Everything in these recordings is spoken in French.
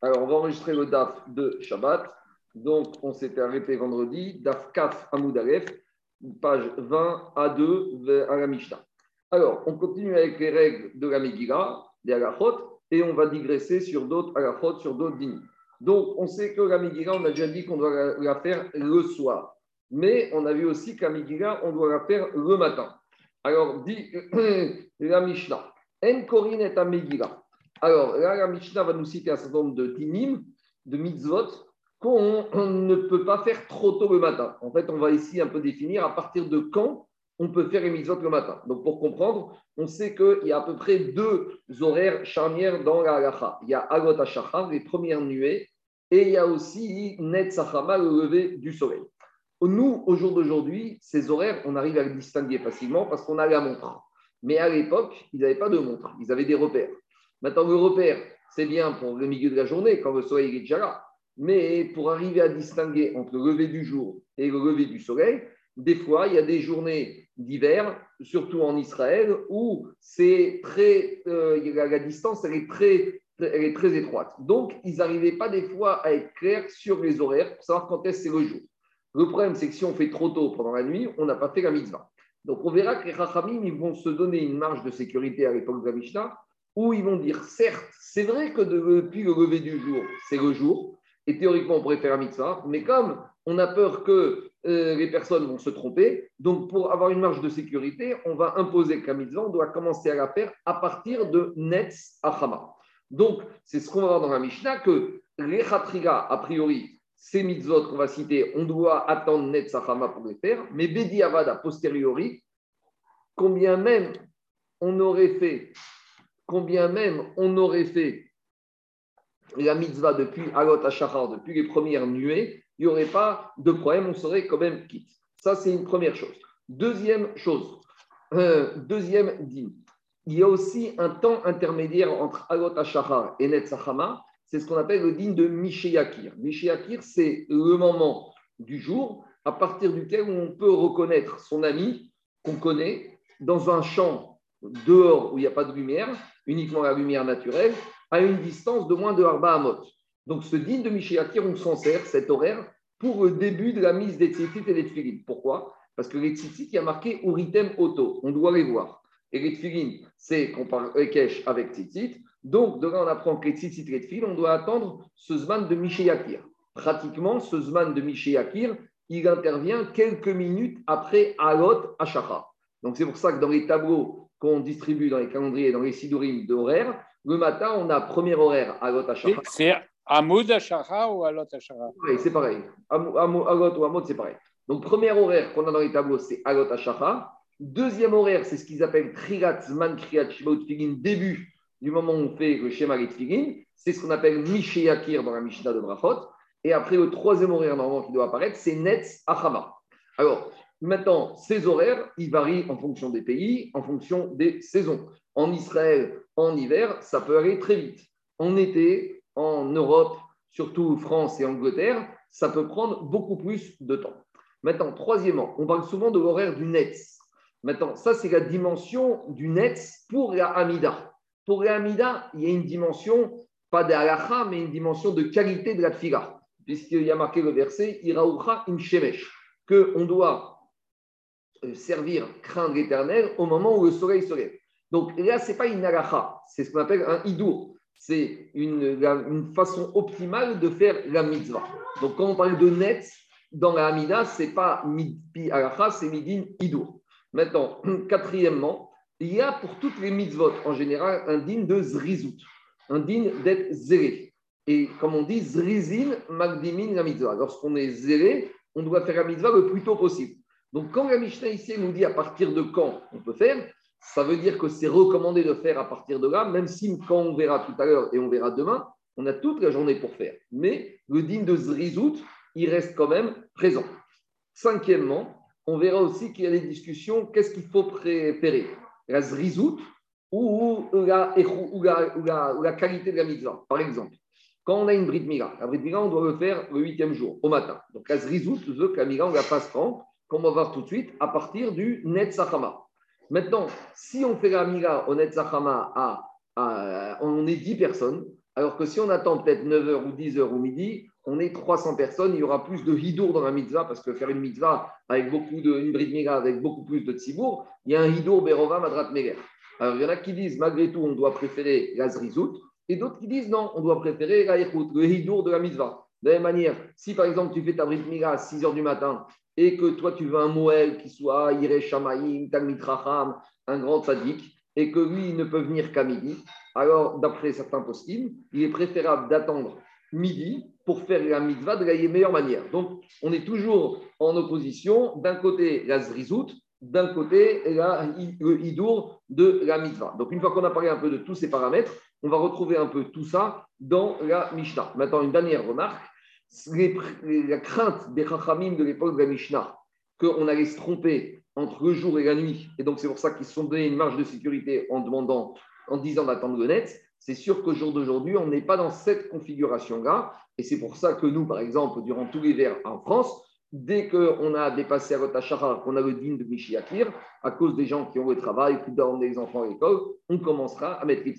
Alors, on va enregistrer le DAF de Shabbat. Donc, on s'était arrêté vendredi. DAF Kaf Hamoud page 20 à 2 à la Mishnah. Alors, on continue avec les règles de la Megillah, des Alachot, et on va digresser sur d'autres Alachot, sur d'autres dînes. Donc, on sait que la Megillah, on a déjà dit qu'on doit la faire le soir. Mais on a vu aussi qu'à Megillah, on doit la faire le matin. Alors, dit la Mishnah. En Korin est à Megillah. Alors, la Mishnah va nous citer un certain nombre de dinim, de mitzvot, qu'on ne peut pas faire trop tôt le matin. En fait, on va ici un peu définir à partir de quand on peut faire les mitzvot le matin. Donc, pour comprendre, on sait qu'il y a à peu près deux horaires charnières dans la halacha. Il y a Agot HaShachar, les premières nuées, et il y a aussi Net Sachama, le lever du soleil. Nous, au jour d'aujourd'hui, ces horaires, on arrive à les distinguer facilement parce qu'on a la montre. Mais à l'époque, ils n'avaient pas de montre, ils avaient des repères. Maintenant, le repère, c'est bien pour le milieu de la journée, quand le soleil est déjà là. Mais pour arriver à distinguer entre le lever du jour et le lever du soleil, des fois, il y a des journées d'hiver, surtout en Israël, où c'est très, euh, la, distance est très, est très étroite. Donc, ils n'arrivaient pas des fois à être clairs sur les horaires pour savoir quand est-ce c'est le jour. Le problème, c'est que si on fait trop tôt pendant la nuit, on n'a pas fait la mitzvah. Donc, on verra que les Rachamim, ils vont se donner une marge de sécurité à l'époque de la Mishnah, où ils vont dire, certes, c'est vrai que depuis le lever du jour, c'est le jour, et théoriquement, on pourrait faire la mitzvah, mais comme on a peur que euh, les personnes vont se tromper, donc pour avoir une marge de sécurité, on va imposer la mitzvah, on doit commencer à la faire à partir de Netz Achama. Donc, c'est ce qu'on va voir dans la Mishnah, que les Khatriga, a priori, ces mitzvot qu'on va citer, on doit attendre Netz Achama pour les faire, mais Bedi Avad, a posteriori, combien même on aurait fait, combien même on aurait fait la mitzvah depuis Alot Ashachar, depuis les premières nuées, il n'y aurait pas de problème, on serait quand même quitte. Ça, c'est une première chose. Deuxième chose, euh, deuxième dîme. Il y a aussi un temps intermédiaire entre Alot Ashachar et Netzachama, c'est ce qu'on appelle le dîme de Mishéakir. Mishéakir, c'est le moment du jour à partir duquel on peut reconnaître son ami qu'on connaît dans un champ dehors où il n'y a pas de lumière, uniquement la lumière naturelle, à une distance de moins de Arba Amot. Donc ce digne de Mishéakir, on s'en sert, cet horaire, pour le début de la mise des tzitzit et des tfilin. Pourquoi? Parce que les tzitzit, il y a marqué Uritem Auto, on doit les voir. Et les tfilin, c'est qu'on parle Ekesh avec tzitzit. Donc, de là, on apprend que les tzitzit et tfilin, on doit attendre ce zman de Mishéakir. Pratiquement, ce zman de Mishéakir, il intervient quelques minutes après Alot Ashachar. Donc, c'est pour ça que dans les tableaux qu'on distribue dans les calendriers, dans les sidurim d'horaire, le matin, on a premier horaire Alot Ashachar. C'est Amoud Ashara ou Alot Ashara Oui, c'est pareil. Alot ou Amod, c'est pareil. Donc, premier horaire qu'on a dans les tableaux, c'est Alot Ashara. Deuxième horaire, c'est ce qu'ils appellent Trigat Zman Kriyat Shbaut Figin, début du moment où on fait le schéma Figin. C'est ce qu'on appelle Mishéakir dans la Mishnah de Brachot. Et après, le troisième horaire normalement qui doit apparaître, c'est Netz Achama. Alors, maintenant, ces horaires, ils varient en fonction des pays, en fonction des saisons. En Israël, en hiver, ça peut aller très vite. En été, en Europe, surtout France et Angleterre, ça peut prendre beaucoup plus de temps. Maintenant, troisièmement, on parle souvent de l'horaire du Netz. Maintenant, ça, c'est la dimension du Netz pour la Amida. Pour la Amida, il y a une dimension, pas de mais une dimension de qualité de la tfila. Puisqu'il y a marqué le verset Iraoucha im shemesh, qu'on doit euh, servir, craindre l'éternel au moment où le soleil se lève. Donc là, ce n'est pas une alacha, c'est ce qu'on appelle un idour c'est une, façon optimale de faire la mitzvah. Donc, quand on parle de net, dans la Hamida, ce n'est pas midpi alacha, c'est midin idour. Maintenant, quatrièmement, il y a pour toutes les mitzvot en général un din de zrizout, un din d'être zéré. Et comme on dit, zrizin magdimin la mitzvah. Lorsqu'on est zéré, on doit faire la mitzvah le plus tôt possible. Donc, quand la Mishnah ici nous dit à partir de quand on peut faire, ça veut dire que c'est recommandé de faire à partir de là, même si quand on verra tout à l'heure et on verra demain, on a toute la journée pour faire. Mais le digne de Zrizout, il reste quand même présent. Cinquièmement, on verra aussi qu'il y a des discussions, qu'est-ce qu'il faut préférer La Zrizout ou la, ou, la, qualité de la mitzvah Par exemple, quand on a une Brit Mila, la Brit Mila, on doit le faire le huitième jour, au matin. Donc la Zrizout veut que la Mila, on la fasse quand Comme on va voir tout de suite, à partir du Netzachama. Maintenant, si on fait la Mila au Netzachama à euh, on est 10 personnes, alors que si on attend peut-être 9h ou 10h ou midi, on est 300 personnes, il y aura plus de hidour dans la mitzvah, parce que faire une mitzvah avec beaucoup de, une bride avec beaucoup plus de tzibour, il y a un hidour berova madrat meger. Alors il y en a qui disent, malgré tout, on doit préférer la zrizout, et d'autres qui disent, non, on doit préférer la le hidour de la mitzvah. De la même manière, si par exemple tu fais ta bride à 6 h du matin, et que toi tu veux un Moël qui soit Iresh Shamaïm, Talmid Raham, un grand sadique, et que lui il ne peut venir qu'à midi, alors d'après certains post il est préférable d'attendre midi pour faire la mitzvah de la meilleure manière. Donc, on est toujours en opposition, d'un côté la zrizout, d'un côté la, le hidour de la mitzvah. Donc, une fois qu'on a parlé un peu de tous ces paramètres, on va retrouver un peu tout ça dans la Mishnah. Maintenant, une dernière remarque, la crainte des chachamim de l'époque de la Mishnah, qu'on allait se tromper entre le jour et la nuit, et donc c'est pour ça qu'ils se sont donné une marge de sécurité en demandant, en disant d'attendre le net, c'est sûr qu'au jour d'aujourd'hui, on n'est pas dans cette configuration-là. Et c'est pour ça que nous, par exemple, durant tous l'hiver en France, dès qu'on a dépassé à Rotachara, qu'on a le din de Mishiakir, à cause des gens qui ont le travail, qui dorment les enfants à l'école, on commencera à mettre les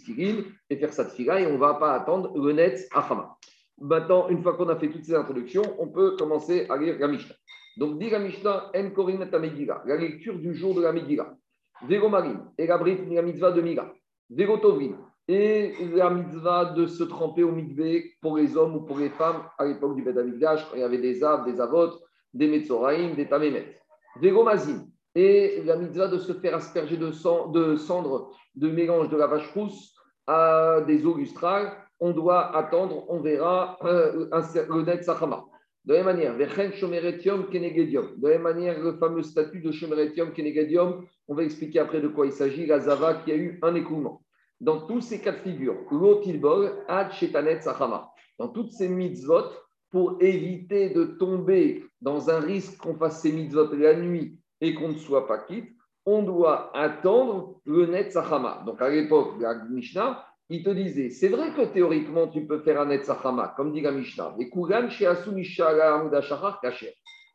et faire ça de fila et on ne va pas attendre le net à Hama. Maintenant, une fois qu'on a fait toutes ces introductions, on peut commencer à lire la Mishnah. Donc, dit la Mishnah, En la lecture du jour de la Megillah. Vego Marim, et la la mitzvah de Mila. Et la mitzvah de se tremper au mikvé pour les hommes ou pour les femmes à l'époque du Beth quand il y avait des Av, des Avot, des Metzoraïm, des Tamémet. Vegomazim, et la mitzvah de se faire asperger de, sang, de cendres de mélange de la vache rousse à des eaux lustrales, on doit attendre, on verra euh, le net Sachama. De la même manière, Kenegedium. De la même manière, le fameux statut de Shomeretium Kenegedium, on va expliquer après de quoi il s'agit, la Zava qui a eu un écoulement dans tous ces cas de figure, ad shetanet sachama, dans toutes ces mitzvot, pour éviter de tomber dans un risque qu'on fasse ces mitzvot la nuit et qu'on ne soit pas quitte, on doit attendre le net sachama. Donc à l'époque la Mishnah, il te disait, c'est vrai que théoriquement tu peux faire un net sachama, comme dit la Mishnah,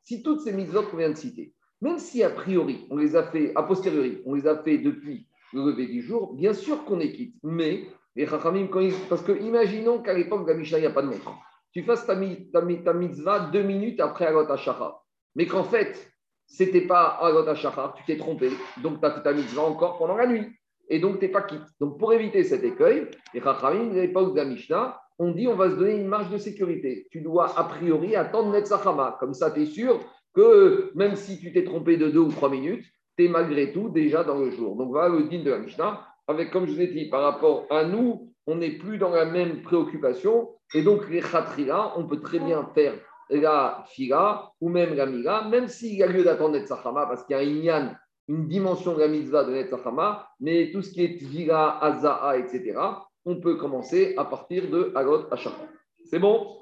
si toutes ces mitzvot qu'on vient de citer, même si a priori, on les a fait, a posteriori, on les a fait depuis le lever du jour, bien sûr qu'on est quitte. Mais les Chachamim, parce que imaginons qu'à l'époque de la Mishnah, il n'y a pas de montre. Tu fasses ta, mitzvah deux minutes après Alot HaShachar. Mais qu'en fait, c'était pas Alot HaShachar, tu t'es trompé. Donc tu as fait ta mitzvah encore pendant la nuit. Et donc tu n'es pas quitte. Donc pour éviter cet écueil, les Chachamim, à l'époque de la Mishnah, on dit on va se donner une marge de sécurité. Tu dois a priori attendre Netzachama. Comme ça, tu es sûr que même si tu t'es trompé de deux ou trois minutes, malgré tout déjà dans le jour. Donc voilà le din de la Mishnah. Avec, comme je vous ai dit, par rapport à nous, on n'est plus dans la même préoccupation. Et donc, les khatrila, on peut très bien faire la fila ou même la mila, même s'il y a lieu d'attendre Netzachama, parce qu'il y a une dimension de la mitzvah de Netzachama, mais tout ce qui est vila, azaa, etc., on peut commencer à partir de Agot Hachama. C'est bon?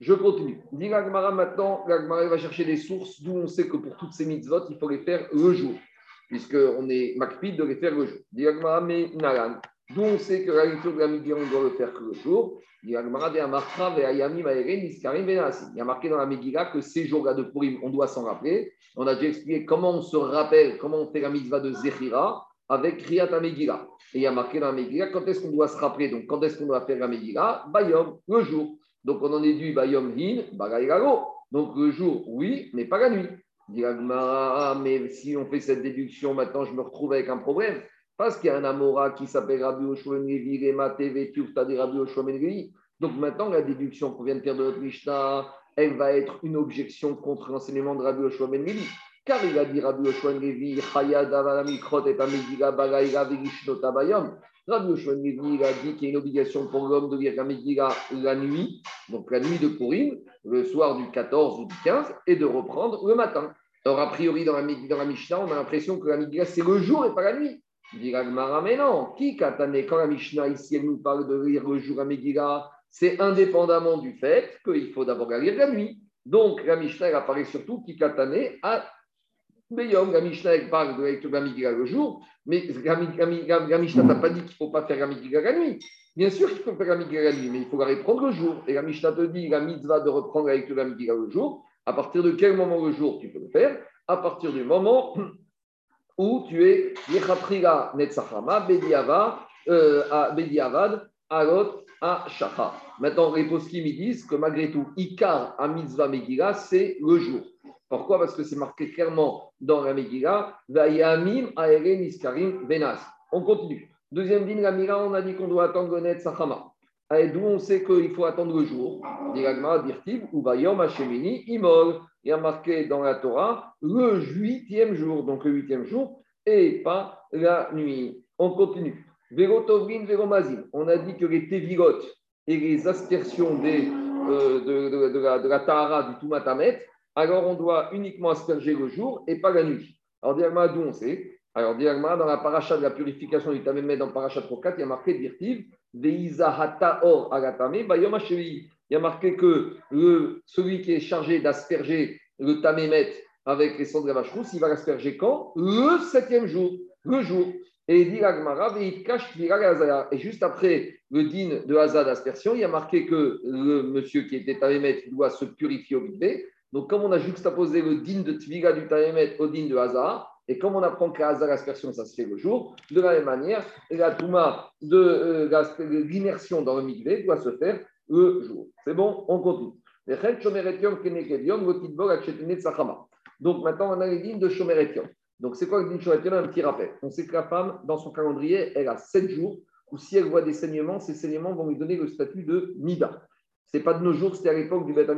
Je continue. Dit l'Agmara maintenant, l'Agmara va chercher des sources d'où on sait que pour toutes ces mitzvot, il faut les faire le jour, puisqu'on est makpid de les faire le jour. Dit l'Agmara, mais naran. D'où on sait que la lecture de la Megillah, on doit le faire que le jour? Il y a marqué dans la Megillah que ces jours-là de Purim, on doit s'en rappeler. On a déjà expliqué comment on se rappelle, comment on fait la mitzvah de Zechira avec Kriyat Megillah. Et il y a marqué dans la Megillah quand est-ce qu'on doit se rappeler, donc quand est-ce qu'on doit faire la Megillah? Bayom, le jour. Donc on en est du Bayom Hin, Bagaïgago. Donc le jour, oui, mais pas la nuit. mais si on fait cette déduction, maintenant je me retrouve avec un problème. Parce qu'il y a un Amora qui s'appelle Rabbi Oshua TV, des Rabbi Oshua Donc maintenant, la déduction qu'on vient de faire de notre Mishnah, elle va être une objection contre l'enseignement de Rabbi Oshua Car il a dit Rabbi Oshua Chayad Avalamikrot et Amediga Bagaïga Vigishno Bayom. Rabbi Yoshua a dit qu'il y a une obligation pour l'homme de lire la Megillah la nuit, donc la nuit de Purim, le soir du 14 ou du 15, et de reprendre le matin. Alors, a priori, dans la, Mishnah, on a l'impression que la Megillah, c'est le jour et pas la nuit. Dit Gmara, mais non, qui katane, quand la Mishnah ici, elle nous parle de lire le jour la Megillah, c'est indépendamment du fait qu'il faut d'abord la lire la nuit. Donc, la Mishnah, elle apparaît surtout qui katane à Beyom, la Mishnah parle de la lecture de la le jour, mais la, n'a pas dit qu'il ne faut pas faire la la nuit. Bien sûr qu'il faut faire la la nuit, mais il faut la reprendre le jour. Et la Mishnah te dit la mitzvah de reprendre la de la le jour. À partir de quel moment le jour tu peux le faire À partir du moment où tu es Yechaprila Netzachama, euh, Bediavad, Alot, à. Maintenant, les poskim ils disent que malgré tout, Ikar à Mitzvah Megillah, c'est le jour. Pourquoi? Parce que c'est marqué clairement dans la Megillah, Venas. On continue. Deuxième ligne, la Mira, on a dit qu'on doit attendre le Net Sachama. D'où on sait qu'il faut attendre le jour? Imol. Il y a marqué dans la Torah le huitième jour, donc le huitième jour, et pas la nuit. On continue. Vérotovrin, Véromazin. On a dit que les tévigotes et les aspersions euh, de, la, de la Tahara du Tumatamet, alors on doit uniquement asperger le jour et pas la nuit. Alors, Diragma, d'où on sait alors, Diagma, dans la paracha de la purification du Tamémet, dans paracha 34, il y a marqué Dirtiv, Veizahata or agatame, bayom Il y a marqué que le, celui qui est chargé d'asperger le Tamémet avec les cendres de la vache rousse, il va l'asperger quand? Le septième jour, le jour. Et dit Et juste après le din de Hazard d'aspersion, il y a marqué que le monsieur qui était Tamémet doit se purifier au bidé. Donc, comme on a juxtaposé le din de Tvira du Tamémet au din de Hazard, et comme on apprend que la aspersion, ça se fait le jour, de la même manière, la touma de euh, l'immersion dans le migvé doit se faire le jour. C'est bon, on continue. Donc maintenant, on a les lignes de Shomeretium. Donc c'est quoi le de Shomeretium Un petit rappel. On sait que la femme, dans son calendrier, elle a 7 jours où si elle voit des saignements, ces saignements vont lui donner le statut de Nida. Ce n'est pas de nos jours, c'était à l'époque du Beth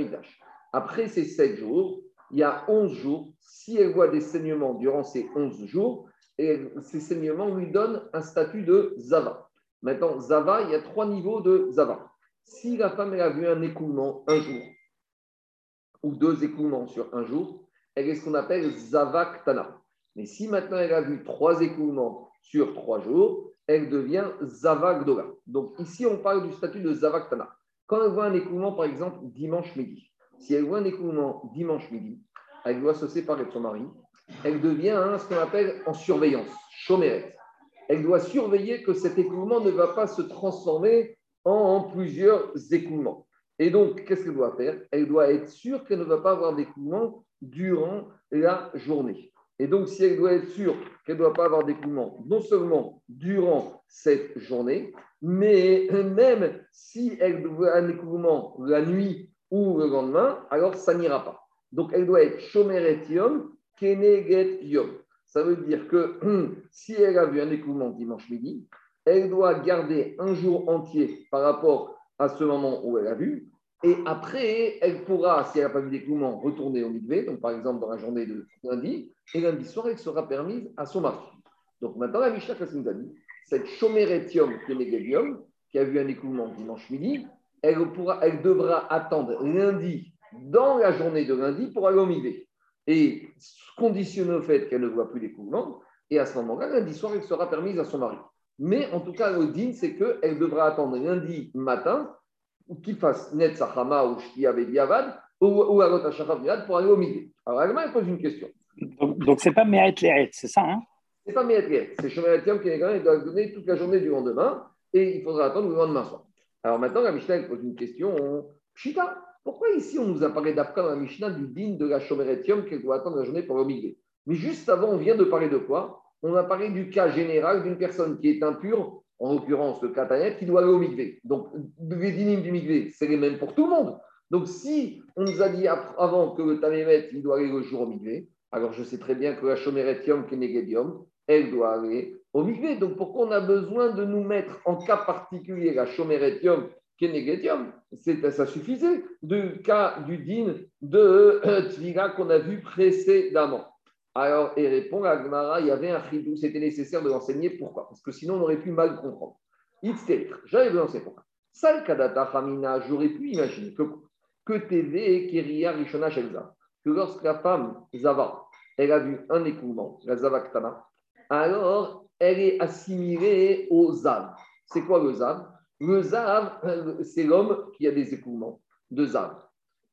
Après ces 7 jours, il y a 11 jours, si elle voit des saignements durant ces 11 jours, ces saignements lui donnent un statut de Zava. Maintenant, Zava, il y a trois niveaux de Zava. Si la femme a vu un écoulement un jour, ou deux écoulements sur un jour, elle est ce qu'on appelle Zava Ktana. Mais si maintenant elle a vu trois écoulements sur trois jours, elle devient Zava Gdola. Donc ici, on parle du statut de Zava Ktana. Quand elle voit un écoulement, par exemple, dimanche midi, si elle voit un écoulement dimanche midi, elle doit se séparer de son mari, elle devient hein, ce qu'on appelle en surveillance, chômérette. Elle doit surveiller que cet écoulement ne va pas se transformer en, plusieurs écoulements. Et donc, qu'est-ce qu'elle doit faire? Elle doit être sûre qu'elle ne va pas avoir d'écoulement durant la journée. Et donc, si elle doit être sûre qu'elle ne doit pas avoir d'écoulement, non seulement durant cette journée, mais même si elle doit un écoulement la nuit ou le lendemain, alors ça n'ira pas. Donc elle doit être Shomeretium Keneget Yom. Ça veut dire que si elle a vu un écoulement dimanche midi, elle doit garder un jour entier par rapport à ce moment où elle a vu. Et après, elle pourra, si elle n'a pas vu d'écoulement, retourner au mikvé, donc par exemple dans la journée de lundi, et lundi soir, elle sera permise à son mari. Donc maintenant, la Mishnah nous a dit, cette Shomeretium Yom, qui a vu un écoulement dimanche midi, elle, pourra, elle devra attendre lundi, dans la journée de lundi, pour aller au mivé. Et conditionner au fait qu'elle ne voit plus l'écoulement, et à ce moment-là, lundi soir, elle sera permise à son mari. Mais en tout cas, le c'est qu'elle devra attendre lundi matin, qu'il fasse net sahama ou shkia diavad, ou, ou alot pour aller au mivé. Alors, elle pose une question. Donc, donc c'est pas Me'et Le'et, c'est ça hein? C'est pas Me'et Le'et, c'est Shomer qui est il doit donner toute la journée du lendemain, et il faudra attendre le lendemain soir. Alors maintenant, la Mishnah pose une question. Chita, pourquoi ici on nous a parlé d'après dans la Mishnah du din de la Shomeretium qu'elle doit attendre la journée pour migrer Mais juste avant, on vient de parler de quoi? On a parlé du cas général d'une personne qui est impure, en l'occurrence le Katanet, qui doit aller au migvé. Donc les dinim du migvé, c'est les mêmes pour tout le monde. Donc si on nous a dit avant que le Tamémet, il doit aller le jour au migvé, alors je sais très bien que la Shomeretium Kenegedium, elle doit aller au Donc pourquoi on a besoin de nous mettre en cas particulier la Shomeretium Kenegetium Ça suffisait du cas du din de euh, Tvira qu'on a vu précédemment. Alors, et répond à Gmara, il y avait un chidou, c'était nécessaire de l'enseigner. Pourquoi? Parce que sinon, on aurait pu mal comprendre. J'avais besoin de pourquoi. Sal Kadata Hamina, j'aurais pu imaginer que, que TV Keria Rishona Shelza, que lorsque la femme Zava, elle a vu un écoulement, la Zava Ktana, alors elle est assimilée au Zav. C'est quoi le Zav? Le Zav, c'est l'homme qui a des écoulements de Zav.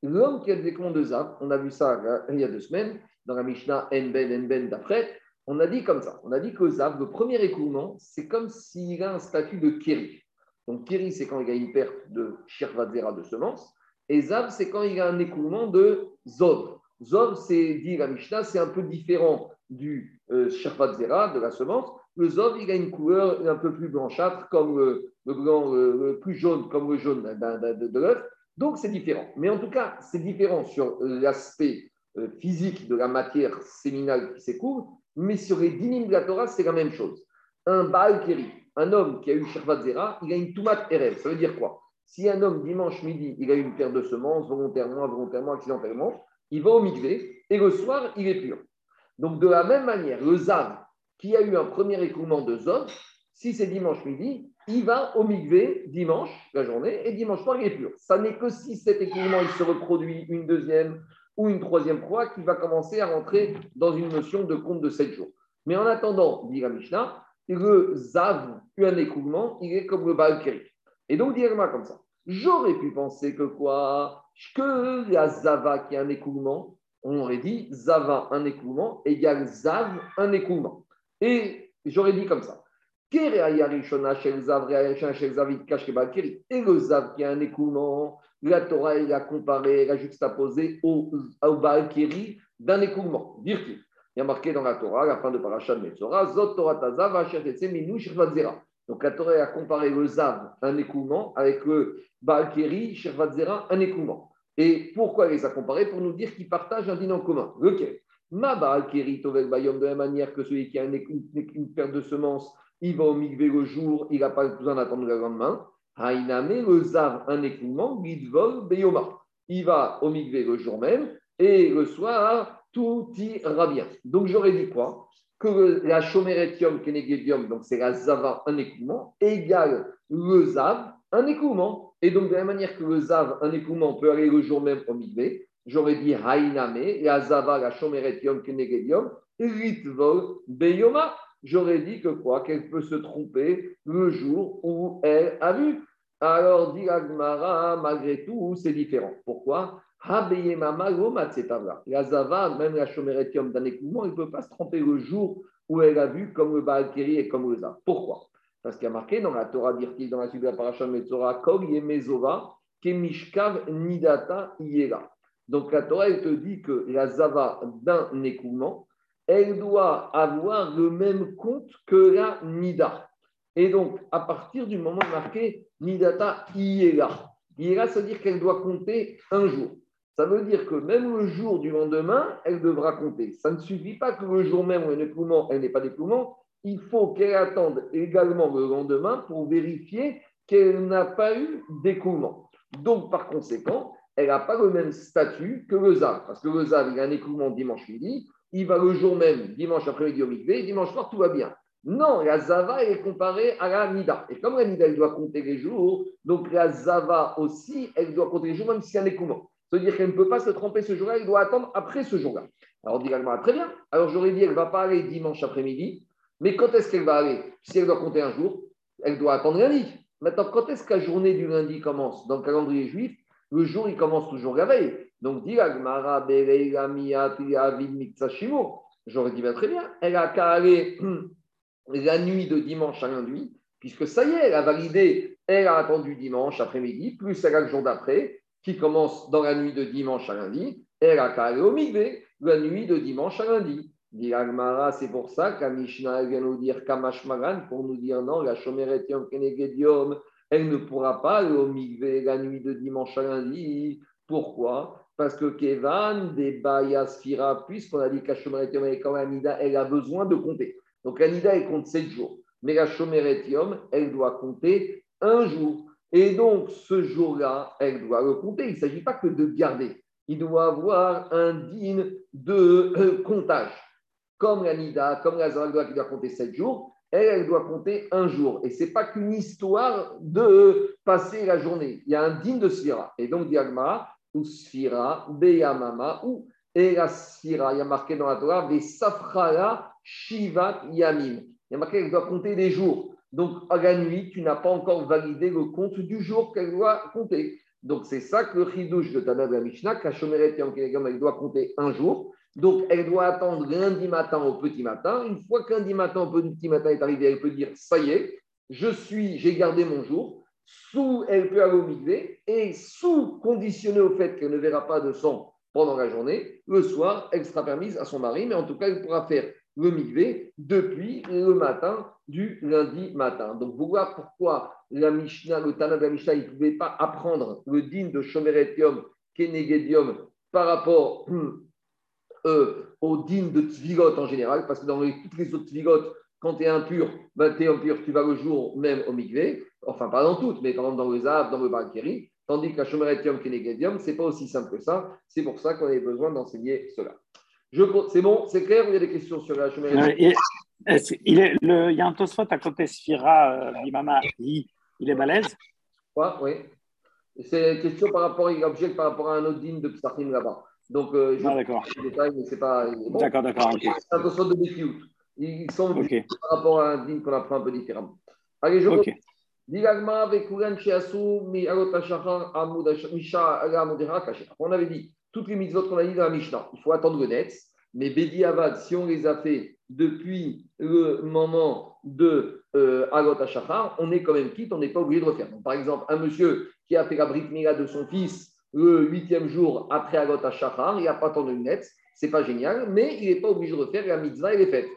L'homme qui a des écoulements de Zav, on a vu ça il y a deux semaines, dans la Mishnah Enben, Enben d'après, on a dit comme ça. On a dit que Zav, le premier écoulement, c'est comme s'il a un statut de Keri. Donc Keri, c'est quand il a une perte de Shirvadzera de semences. Et Zav, c'est quand il a un écoulement de Zov. Zov, c'est dit la Mishnah, c'est un peu différent du euh, Zera, de la semence, le Zov, il a une couleur un peu plus blanchâtre, comme le, blanc, le, plus jaune, comme le jaune de, l'œuf. Donc, c'est différent. Mais en tout cas, c'est différent sur l'aspect euh, physique de la matière séminale qui s'écoule, mais sur les dynimes de la Torah, c'est la même chose. Un Baal Keri, un homme qui a eu Shervat Zera, il a une Toumat Erev. Ça veut dire quoi? Si un homme, dimanche midi, il a eu une paire de semences, volontairement, involontairement, accidentellement, il va au mikvé et le soir, il est pur. Donc, de la même manière, le Zav, qui a eu un premier écoulement de Zod, si c'est dimanche midi, il va au dimanche, la journée, et dimanche soir, il est pur. Ça n'est que si cet écoulement il se reproduit une deuxième ou une troisième fois qui va commencer à rentrer dans une notion de compte de 7 jours. Mais en attendant, dit la Mishnah, le Zav, un écoulement, il est comme le Baal Et donc, dit comme ça. J'aurais pu penser que quoi? Que la Zava qui a un écoulement, on aurait dit Zava, un écoulement, égale Zav, un écoulement. Et j'aurais dit comme ça. Et le Zav qui a un écoulement, la Torah elle a comparé, elle a juxtaposé au, au Baal-Keri d'un écoulement. Dire Il y a marqué dans la Torah, la fin de Parashat Metzora, Zot Torah Tazav, Minu. Donc la Torah a comparé le Zav, un écoulement, avec le Baal-Keri, Shirvatzera, un écoulement. Et pourquoi les a comparés Pour nous dire qu'ils partagent un dîner en commun. Lequel Ma Baal-Keri, Tovel Bayom, de la manière que celui qui a une, perte de semences, il va au mikvé le jour, il n'a pas besoin d'attendre le lendemain. Haïname, le zav, un écoulement. Il va au mikvé le jour même et le soir, tout ira bien. Donc j'aurais dit quoi? Que la chomeretium kenegedium, donc c'est la zava, un écoulement, égale le zav, un écoulement. Et donc de la manière que le zav, un écoulement, peut aller le jour même au mikvé, j'aurais dit haïname, la zava, la chomeretium kenegedium, ritvol, beyoma j'aurais dit que quoi Qu'elle peut se tromper le jour où elle a vu. Alors, dit Agmara, malgré tout, c'est différent. Pourquoi? La Zava, même la Chomeretium d'un écoulement, il ne peut pas se tromper le jour où elle a vu comme le Baalkiri et comme le Zav. Pourquoi? Parce qu'il y a marqué dans la Torah d'Irti, dans la suite de la Parashat Metzora, Kol Yemezova, Kemishkav Nidata Yera. Donc la Torah, elle te dit que la Zava d'un écoulement, elle doit avoir le même compte que la Nida. Et donc, à partir du moment marqué Nidata Iela, Iela, ça veut dire qu'elle doit compter un jour. Ça veut dire que même le jour du lendemain, elle devra compter. Ça ne suffit pas que le jour même où elle n'ait pas d'écoulement, il faut qu'elle attende également le lendemain pour vérifier qu'elle n'a pas eu d'écoulement. Donc, par conséquent, elle n'a pas le même statut que le ZAV, parce que le ZAV, il a un écoulement dimanche midi, il va le jour même, dimanche après-midi au mikvé, dimanche soir, tout va bien. Non, la Zava est comparée à la Nida. Et comme la Nida, elle doit compter les jours, donc la Zava aussi, elle doit compter les jours, même si elle est comment. C'est-à-dire qu'elle ne peut pas se tromper ce jour-là, elle doit attendre après ce jour-là. Alors, dit très bien. Alors, j'aurais dit, elle ne va pas aller dimanche après-midi, mais quand est-ce qu'elle va aller Si elle doit compter un jour, elle doit attendre lundi. Maintenant, quand est-ce que la journée du lundi commence? Dans le calendrier juif, le jour, il commence toujours la veille. Donc, dit Agmara, J'aurais dit bien très bien. Elle a qu'à aller la nuit de dimanche à lundi, puisque ça y est, elle a validé, elle a attendu dimanche après-midi, plus elle a le jour d'après, qui commence dans la nuit de dimanche à lundi, elle a qu'à aller au mikvé, la nuit de dimanche à lundi. C'est pour ça qu'à Mishnah vient nous dire Kamash Magan, pour nous dire non, la Shomeretium Kenegedium, elle ne pourra pas aller au la nuit de dimanche à lundi. Pourquoi? Parce que Kevan, des Bayasfira, puisqu'on a dit qu'Ashomeretium et Anida, elle a besoin de compter. Donc Anida, elle compte 7 jours. Mais la Shomeretium, elle doit compter un jour. Et donc, ce jour-là, elle doit le compter. Il ne s'agit pas que de garder. Il doit avoir un digne de euh, comptage. Comme l'Anida, comme la Zaldoa qui doit compter 7 jours, elle, elle doit compter un jour. Et ce n'est pas qu'une histoire de passer la journée. Il y a un digne de Sphira. Et donc, Diagma, ou Sphira, Beyamama, ou Erasphira. Il y a marqué dans la Torah, Safrala Shivat Yamim. Il y a marqué qu'elle doit compter des jours. Donc, à la nuit, tu n'as pas encore validé le compte du jour qu'elle doit compter. Donc, c'est ça que le chidouche de Tanab la Mishnah, Kachomeret elle doit compter un jour. Donc, elle doit attendre lundi matin au petit matin. Une fois que lundi matin au petit matin est arrivé, elle peut dire Ça y est, je suis, j'ai gardé mon jour sous, elle peut aller au et sous conditionné au fait qu'elle ne verra pas de sang pendant la journée, le soir, elle sera permise à son mari, mais en tout cas, elle pourra faire le migvé depuis le matin du lundi matin. Donc, vous voyez pourquoi la le Tana de la Mishnah, il ne pouvait pas apprendre le din de Shomeretium, Kenegedium, par rapport euh, au din de Tvigot en général, parce que dans toutes les autres Tvigot, quand tu es impur, ben, tu es impur, tu vas le jour même au migvé, enfin pas dans toutes, mais quand même dans le Zav, dans le Balkiri, tandis qu'à Shomeretium, Kenegedium, ce n'est pas aussi simple que ça. C'est pour ça qu'on avait besoin d'enseigner cela. C'est bon, c'est clair, il y a des questions sur la Shomeretium il, est, le, il y a un Tosfot à côté Sphira, euh, il, il est balèze? Oui. C'est une question par rapport, il objecte par rapport à un autre dîme de Psachim là-bas. Donc, euh, je ah, d'accord. détails, mais c'est pas. Bon. D'accord, d'accord. C'est un Tosfot de. Ils sont okay. par rapport à un dîme qu'on apprend un peu différemment. Allez, je okay. On avait dit, toutes les mitzvot qu'on a dit dans la Mishnah, il faut attendre le net, mais Bedi Avad, si on les a fait depuis le moment de euh, on est quand même quitte, on n'est pas obligé de refaire. par exemple, un monsieur qui a fait la Brit Mila de son fils le huitième jour après Agot Hashachar, il n'a pas tant de net, c'est pas génial, mais il n'est pas obligé de refaire, la mitzvah, elle est faite.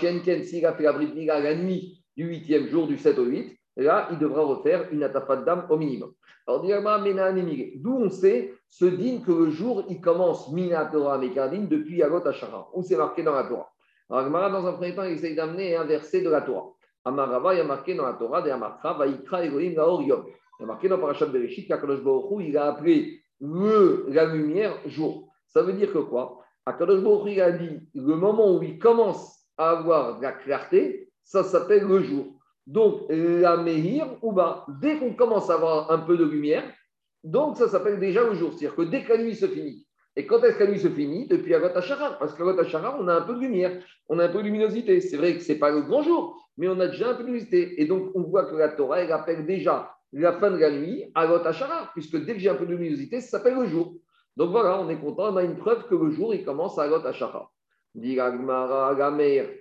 Ken, s'il a fait la Brit Mila la nuit du huitième jour, du 7 au 8, là, il devra refaire une atafat d'âme au minimum. Alors, d'où on sait ce din que le jour, il commence Mina Torah Mekadin depuis Agot Hashachar, où c'est marqué dans la Torah? Alors, dans un premier temps, il essaye d'amener un verset de la Torah. Amarava, il y a marqué dans la Torah, de Amarcha, Vaikra Elohim Laor Yom. Il y a marqué dans Parashat Bereshit qu'Akadosh Baruch il a appelé le, la lumière jour. Ça veut dire que quoi? Akadosh Baruch a dit le moment où il commence à avoir de la clarté, ça s'appelle le jour. Donc, la Mehir, ou bas, dès qu'on commence à avoir un peu de lumière, donc ça s'appelle déjà le jour. C'est-à-dire que dès que la nuit se finit, et quand est-ce que la nuit se finit? Depuis Agot Hachara. Parce qu'Agot Hachara, on a un peu de lumière, on a un peu de luminosité. C'est vrai que ce n'est pas le grand jour, mais on a déjà un peu de luminosité. Et donc, on voit que la Torah, elle appelle déjà la fin de la nuit Agot Hachara, puisque dès que j'ai un peu de luminosité, ça s'appelle le jour. Donc voilà, on est content, on a une preuve que le jour, il commence à Agot Hachara. Dit mais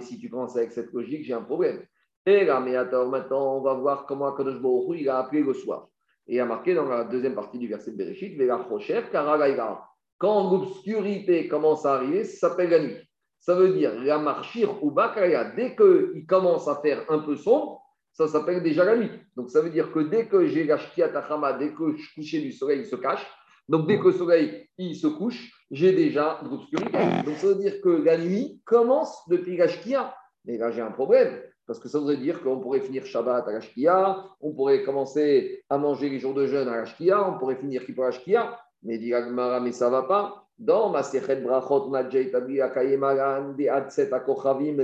si tu commences avec cette logique, j'ai un problème. Et là, mais attends, maintenant, on va voir comment Akadosh Baruch il a appelé le soir. Et il a marqué dans la deuxième partie du verset de Bereshit, quand l'obscurité commence à arriver, ça s'appelle la nuit. Ça veut dire la marchir ou bakaya. Dès qu'il commence à faire un peu sombre, ça s'appelle déjà la nuit. Donc ça veut dire que dès que j'ai la shkiatachama, dès que je coucher du soleil, il se cache. Donc dès que le soleil il se couche, j'ai déjà de l'obscurité. Donc ça veut dire que la nuit commence depuis la shkia. Mais là j'ai un problème. Parce que ça voudrait dire qu'on pourrait finir Shabbat à la Shkia, on pourrait commencer à manger les jours de jeûne à la Shkia, on pourrait finir Kippour à la Shkia, mais dit mais ça ne va pas. Dans Brachot, on a déjà établi à Kayemaran, des Adset à Kochavim,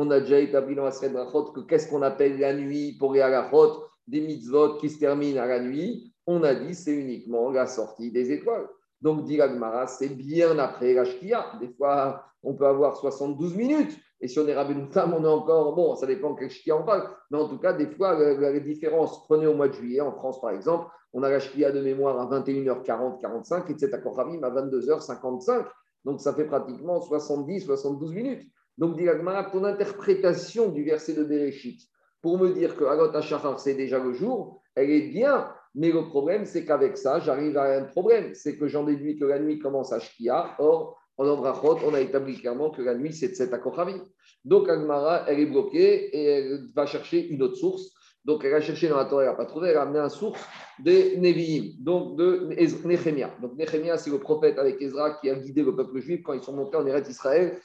on a déjà établi dans la Sechet Brachot que qu'est-ce qu'on appelle la nuit pour les Halachot, des mitzvot qui se terminent à la nuit. On a dit c'est uniquement la sortie des étoiles. Donc, dit c'est bien après la Shkia. Des fois, on peut avoir 72 minutes. Et si on est femme, on est encore, bon, ça dépend quel Shkia on parle. Mais en tout cas, des fois, la, différence, prenez au mois de juillet, en France par exemple, on a la Shkia de mémoire à 21h40, 45, et c'est à Koravim à 22h55. Donc, ça fait pratiquement 70, 72 minutes. Donc, dit ton interprétation du verset de Bereshit, pour me dire que Agot Hachachar, c'est déjà le jour, elle est bien. Mais le problème, c'est qu'avec ça, j'arrive à un problème. C'est que j'en déduis que la nuit commence à Shkia. Or, en Ambrachot, on a établi clairement que la nuit, c'est de cette Akochavim. Donc, Agmara, elle est bloquée et elle va chercher une autre source. Donc, elle a cherché dans la Torah, elle n'a pas trouvé, elle a amené une source des Nevi'im, donc de Nehemia. Donc, Nehemia, c'est le prophète avec Ezra qui a guidé le peuple juif quand ils sont montés en Eretz Israël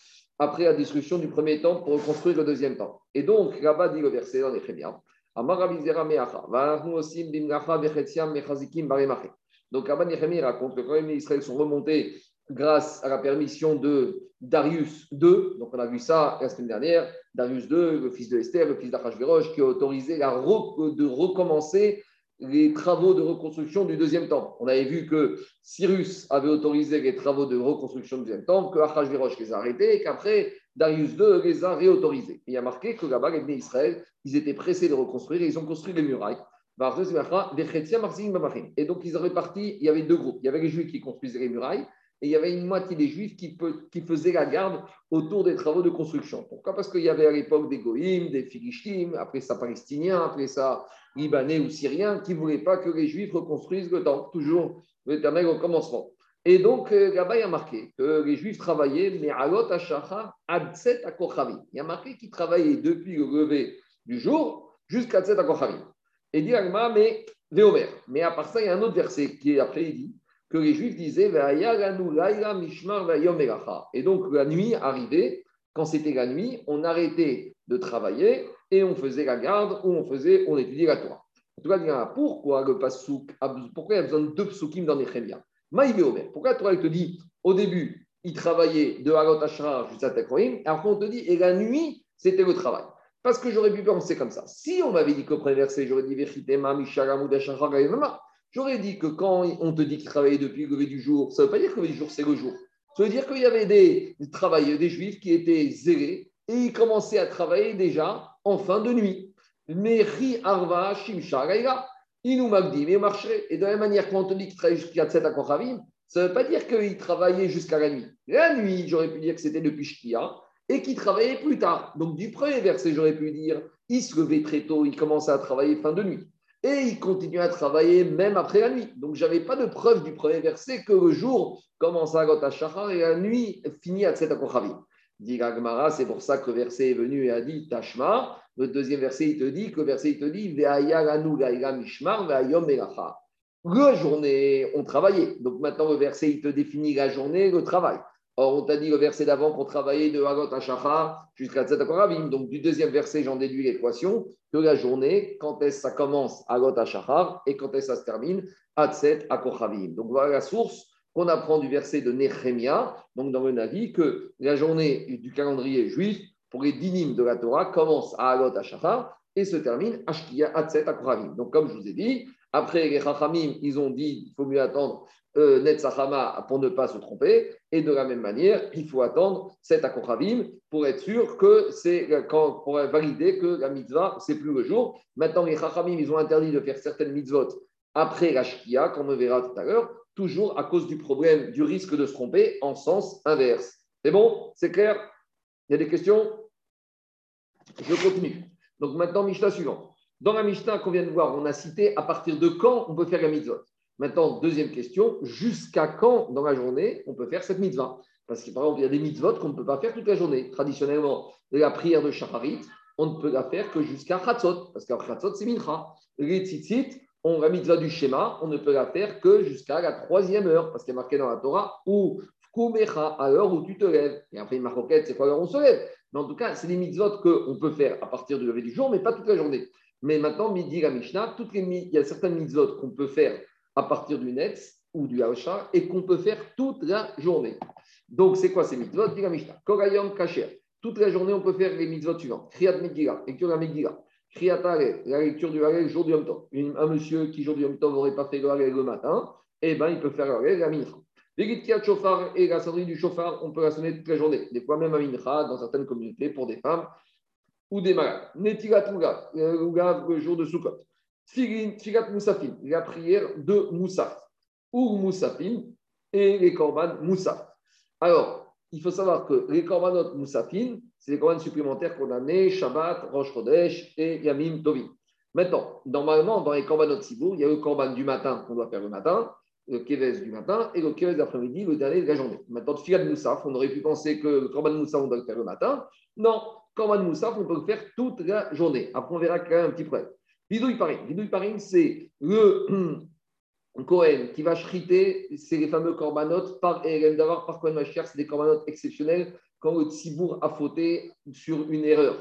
après la destruction du premier temple pour reconstruire le deuxième temple. Et donc, là-bas dit le verset dans Nehemia. Donc, Abba raconte que quand les Israël sont remontés grâce à la permission de Darius II, donc on a vu ça la semaine dernière, Darius II, le fils de Esther, le fils d'Achashverosh, qui a autorisé la de recommencer les travaux de reconstruction du deuxième temple. On avait vu que Cyrus avait autorisé les travaux de reconstruction du deuxième temple, que Achashverosh les a arrêtés et qu'après Darius II les a réautorisés. Il y a marqué que là-bas, les Israël, ils étaient pressés de reconstruire et ils ont construit les murailles. Et donc, ils ont réparti, il y avait deux groupes. Il y avait les Juifs qui construisaient les murailles et il y avait une moitié des Juifs qui, faisaient la garde autour des travaux de construction. Pourquoi? Parce qu'il y avait à l'époque des Goïms, des Philistines, après ça Palestiniens, après ça Libanais ou Syriens, qui ne voulaient pas que les Juifs reconstruisent le temple, toujours l'éternel au commencement. Et donc, euh, là-bas, il y a marqué que les Juifs travaillaient, mais alot ashachar adset akochavim. Il y a marqué qu'ils travaillaient depuis le lever du jour jusqu'à adset akochavim. Et dit Agma, mais Véomer. Mais à part ça, il y a un autre verset qui est après, il dit que les Juifs disaient Et donc, la nuit arrivait, quand c'était la nuit, on arrêtait de travailler et on faisait la garde ou on faisait, on étudiait la Torah. Pourquoi le pasouk, pourquoi il y a besoin de deux psukim dans les pourquoi la Torah te dit au début, il travaillait de Halot Ashra jusqu'à Tekroim, alors qu'on te dit, et la nuit, c'était le travail. Parce que j'aurais pu penser comme ça. Si on m'avait dit qu'au premier verset, j'aurais dit J'aurais dit que quand on te dit qu'il travaillait depuis le lever du jour, ça ne veut pas dire que le lever du jour, c'est le jour. Ça veut dire qu'il y avait des travailleurs, des juifs qui étaient zélés et ils commençaient à travailler déjà en fin de nuit. Mais Arva, Shimsha, il nous dit, mais marcherait. Et de la même manière, quand on te dit qu'il travaille jusqu'à 7 à Kochavim, ça ne veut pas dire qu'il travaillait jusqu'à la nuit. La nuit, j'aurais pu dire que c'était depuis Shkia et qu'il travaillait plus tard. Donc, du premier verset, j'aurais pu dire il se levait très tôt, il commençait à travailler fin de nuit. Et il continuait à travailler même après la nuit. Donc, je n'avais pas de preuve du premier verset que le jour commence à Gota et la nuit finit à 7 à Kochavim. Dit c'est pour ça que le verset est venu et a dit Tashma. Le deuxième verset, il te dit que le verset, il te dit La journée, on travaillait. Donc maintenant, le verset, il te définit la journée, le travail. Or, on t'a dit le verset d'avant qu'on travaillait de Hagot à jusqu'à Tzatakoravim. Donc, du deuxième verset, j'en déduis l'équation que la journée, quand est-ce ça commence à Hagot à et quand est-ce ça se termine à à Donc, voilà la source qu'on apprend du verset de Nehemia, donc dans le Navi, que la journée du calendrier juif, pour les dynimes de la Torah, commence à Alot Shachar et se termine à Shkia Akoravim. Donc, comme je vous ai dit, après les Chachamim, ils ont dit qu'il faut mieux attendre euh, Netzachama pour ne pas se tromper. Et de la même manière, il faut attendre cet Akoravim pour être sûr que c'est pour valider que la mitzvah, c'est plus le jour. Maintenant, les Chachamim, ils ont interdit de faire certaines mitzvot après la Shkia, comme on verra tout à l'heure toujours à cause du problème du risque de se tromper en sens inverse. C'est bon? C'est clair? Il y a des questions? Je continue. Donc maintenant, Mishnah suivant. Dans la Mishnah qu'on vient de voir, on a cité à partir de quand on peut faire la mitzvah. Maintenant, deuxième question, jusqu'à quand dans la journée on peut faire cette mitzvah? Parce que par exemple, il y a des mitzvot qu'on ne peut pas faire toute la journée. Traditionnellement, la prière de Shacharit, on ne peut la faire que jusqu'à Chatzot, parce qu'à Chatzot, c'est Mincha. Les tzitzit, on la mitzvah du schéma, on ne peut la faire que jusqu'à la troisième heure, parce qu'il est marqué dans la Torah, ou Fkumecha, à l'heure où tu te lèves. Et après, maroquette, c'est quoi l'heure où on se lève? Mais en tout cas, c'est des mitzvot qu'on peut faire à partir du lever du jour, mais pas toute la journée. Mais maintenant, midi la Mishnah, toutes les, il y a certaines mitzvot qu'on peut faire à partir du Netz ou du Haosha et qu'on peut faire toute la journée. Donc, c'est quoi ces mitzvot Dit la Mishnah? Korayom Kacher. Toute la journée, on peut faire les mitzvot suivantes. Kriyat Megillah, lecture la Megillah? La lecture du Hallel jour du Yom Tov. Un monsieur qui, jour du Yom Tov, n'aurait pas fait le Hallel le matin, eh ben, il peut faire le Hallel la mincha. Kiat Shofar et la sonnerie du Shofar, on peut la sonner toute la journée. Des fois même à mincha, dans certaines communautés, pour des femmes ou des malades. Netilat Mugav, le jour de Sukkot. Tfigat Moussafim, la prière de Moussaf. Ou Moussafim et les korban Moussaf. Alors, il faut savoir que les korbanot Moussafim, c'est les corbanes supplémentaires qu'on a né, Shabbat, Rosh Chodesh et Yamim Tovim. Maintenant, normalement, dans les korbanot Sibour, il y a le korban du matin qu'on doit faire le matin, le keves du matin et le keves d'après-midi, le dernier de la journée. Maintenant, de Moussaf, on aurait pu penser que le korban Moussaf, on doit le faire le matin. Non, korban Moussaf, on peut le faire toute la journée. Après, on verra qu'il y a un petit problème. Vidouille Parim. Vidouille Parim, c'est le Cohen qui va chriter, c'est les fameux korbanot par Eren Davar, par Cohen Mashiach, c'est des korbanot exceptionnels quand le Tzibour a fauté sur une erreur.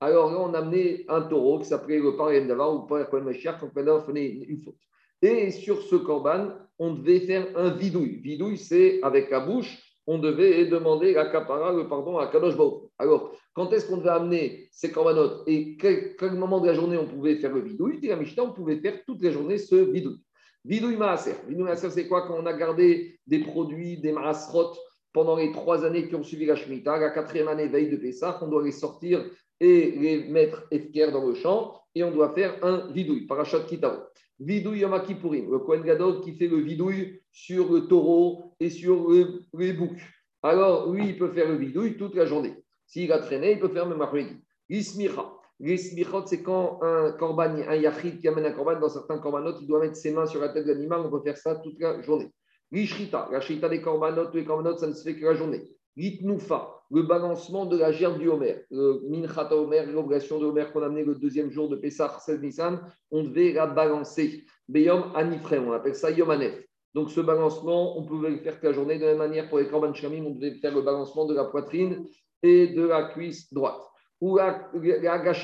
Alors là, on a amené un taureau qui s'appelait le Parem Davar ou Parem Kohen Mashiach quand Kohen faisait une faute. Et sur ce korban, on devait faire un vidouille. Vidouille, c'est avec la bouche, on devait demander la capara, le pardon à Kadosh Baruch. Alors, quand est-ce qu'on devait amener ces corbanotes et quel, moment de la journée on pouvait faire le vidouille Dit la Mishnah, on pouvait faire toute la journée ce vidouille. Vidouille maaser. Vidouille maaser, c'est quoi? Quand on a gardé des produits, des maasrot pendant les trois années qui ont suivi la Shemitah, la quatrième année veille de Pessah, on doit les sortir et les mettre efker dans le champ et on doit faire un vidouille, parachat kitao. Vidouille Yom le Kohen Gadol qui fait le vidouille sur le taureau et sur les boucs. Alors, lui, il peut faire le vidouille toute la journée. S'il a traîné, il peut faire même après-midi. L'ismicha. L'ismichot, c'est quand un korban, un yachid qui amène un korban, dans certains korbanot, il doit mettre ses mains sur la tête de l'animal, on peut faire ça toute la journée. L'ishrita, la shrita des korbanot, les korbanot, ça ne se fait que la journée. L'itnoufa, le balancement de la gerbe du Homer. Le minchata Homer, l'obligation de Homer qu'on a amené le deuxième jour de Pessah, 16 Nissan, on devait la balancer. Beyom anifre, on appelle ça Yom Anef. Donc ce balancement, on pouvait le faire que la journée. De la même manière, pour les korban shamim, on devait faire le balancement de la poitrine et de la cuisse droite. Ou la, la.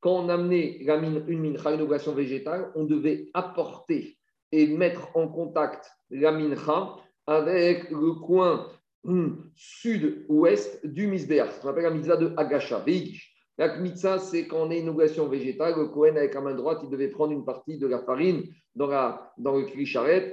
Quand on amenait la mine, une mincha, une obligation végétale, on devait apporter et mettre en contact la mincha avec le coin hmm, sud-ouest du misbéach, ce qu'on appelle la mitzvah de Agacha, La mitzvah, c'est quand on est une obligation végétale, le Kohen avec la main droite, il devait prendre une partie de la farine dans, la, dans le kli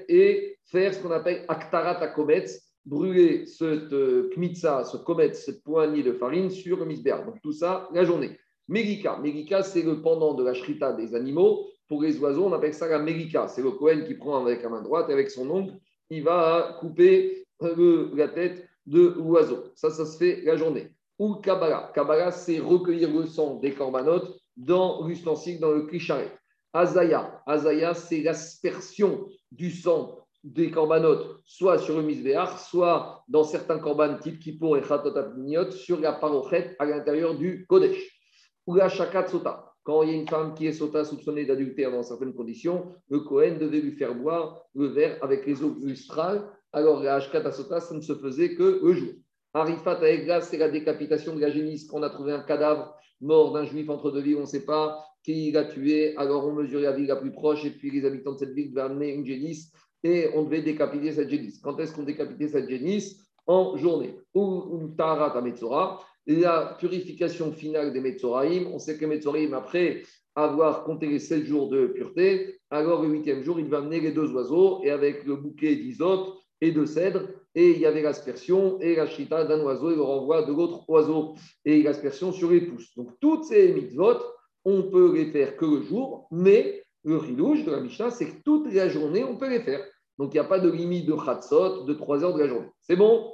et faire ce qu'on appelle aktarat akometz, brûler cette euh, kmitza, ce kometz, cette poignée de farine sur le misbéach. Donc tout ça, la journée. Megika. Megika, c'est le pendant de la shrita des animaux. Pour les oiseaux, on appelle ça la Megika. C'est le Cohen qui prend avec la main droite et avec son ongle, il va couper la tête de l'oiseau. Ça, ça se fait la journée. Ou Kabbalah. Kabbalah, c'est recueillir le sang des corbanotes dans l'ustensile, dans le clicharet. Azaya. Azaya, c'est l'aspersion du sang des corbanotes, soit sur le misbéar, soit dans certains corbanes type Kippour et Khatot sur la parochet à l'intérieur du Kodesh. Ou la Shakat Sota. Quand il y a une femme qui est sota soupçonnée d'adultère dans certaines conditions, le Cohen devait lui faire boire le verre avec les eaux lustrales. Alors, la Hashkat Sota, ça ne se faisait que le jour. Arifat Aegla, c'est la décapitation de la génisse. Quand on a trouvé un cadavre mort d'un juif entre deux villes, on ne sait pas qui l'a tué. Alors, on mesurait la ville la plus proche et puis les habitants de cette ville devaient amener une génisse et on devait décapiter cette génisse. Quand est-ce qu'on décapitait cette génisse? En journée. Ou une Taharat Metzora la purification finale des Metzoraïm. On sait que Metzoraïm, après avoir compté les 7 jours de pureté, alors le huitième jour, il va amener les deux oiseaux et avec le bouquet d'isote et de cèdre, et il y avait l'aspersion et la chita d'un oiseau et le renvoi de l'autre oiseau et l'aspersion sur les pouces. Donc toutes ces mitzvot, on peut les faire que le jour, mais le rilouche de la Mishnah, c'est que toute la journée, on peut les faire. Donc il n'y a pas de limite de chatzot de 3 heures de la journée. C'est bon?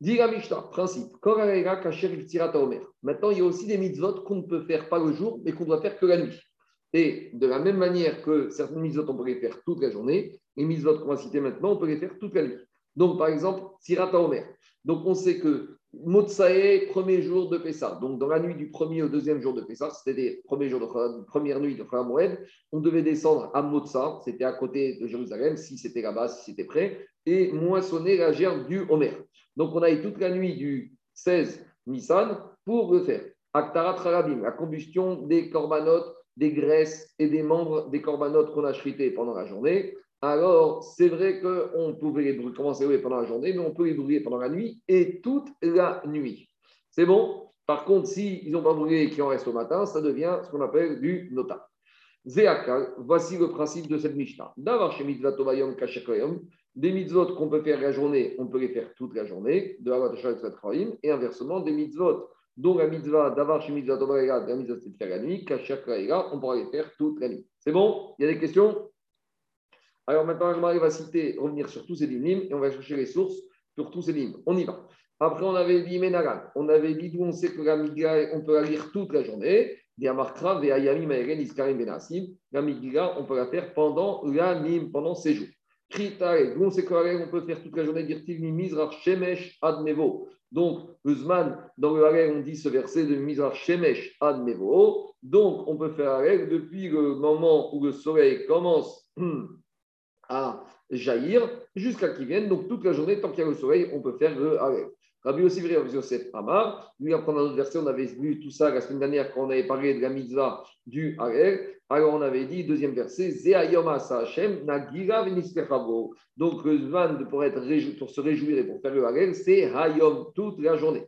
Dit la Mishnah, principe. Maintenant, il y a aussi des mitzvot qu'on ne peut faire pas le jour, mais qu'on doit faire que la nuit. Et de la même manière que certaines mitzvot, on peut les faire toute la journée, les mitzvot qu'on va citer maintenant, on peut les faire toute la nuit. Donc, par exemple, Tirata Omer. Donc, on sait que Motsae, premier jour de Pessah. Donc, dans la nuit du premier au deuxième jour de Pessah, c'était les premiers jours de première nuit on devait descendre à Motsa, c'était à côté de Jérusalem, si c'était là-bas, si c'était prêt, et moissonner la gerbe du Homer. Donc, on a eu toute la nuit du 16 Nissan pour le faire. Aktarat Harabim, la combustion des corbanotes, des graisses et des membres des corbanotes qu'on a chrités pendant la journée. Alors, c'est vrai qu'on pouvait les commencer pendant la journée, mais on peut les brûler pendant la nuit et toute la nuit. C'est bon? Par contre, s'ils si n'ont pas brûlé et qu'il en reste au matin, ça devient ce qu'on appelle du nota. Zéakal, voici le principe de cette Mishnah. D'avoir chez Tovayom des mitzvot qu'on peut faire la journée, on peut les faire toute la journée, de Avat et inversement, des mitzvot dont la mitzvah d'avoir chez mitzvah Tovayom, la mitzvah de faire la nuit, on pourra les faire toute la nuit. C'est bon? Il y a des questions? Alors maintenant, je va citer, revenir sur tous ces lignes et on va chercher les sources sur tous ces lignes. On y va. Après, on avait dit Menagan. On avait dit d'où on sait que la mitzvah, on peut la lire toute la journée. La mitzvah, on peut la faire pendant la pendant ces jours. Krita, on sait on peut faire toute la journée dire Mizrach Shemesh Admevo. Donc, le Zman, dans le Harel, on dit ce verset de Mizrach Shemesh Admevo. Donc, on peut faire Harel depuis le moment où le soleil commence à jaillir jusqu'à qu'il vienne. Donc, toute la journée, tant qu'il y a le soleil, on peut faire le Harel. Rabbi Yosef Yosef Amar, lui, après un autre verset, on avait vu tout ça la semaine dernière quand on avait parlé de la mitzvah du Harel. Alors, on avait dit, deuxième verset, Nagira Donc, le Zman pour, être pour se réjouir et pour faire le Harel, c'est Hayom, toute la journée.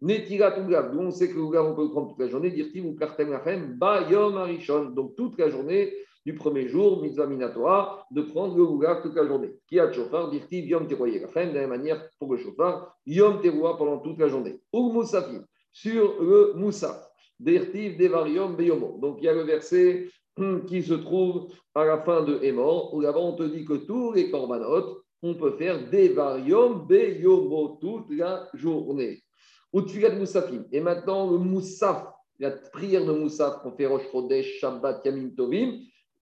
Netira Tuglav, on sait que le on peut le prendre toute la journée, dire-t-il, ou Kartem Lachem, Bayom Arishon. Donc, toute la journée, du premier jour, mitzvah minatora, de prendre le Ougar toute la journée. Qui a chauffard, dit Yom Teroye la de la même manière pour le chauffard, Yom Teroua pendant toute la journée. Ou Moussafim, sur le Moussaf, Dirtiv Devarium Beyomo. Donc il y a le verset qui se trouve à la fin de Hémor, où là-bas on te dit que tous les corbanotes, on peut faire Devarium Beyomo toute la journée. Ou de Moussafim. Et maintenant le Moussaf, la prière de Moussaf qu'on fait Rosh Chodesh, Shabbat, Yamim Tovim,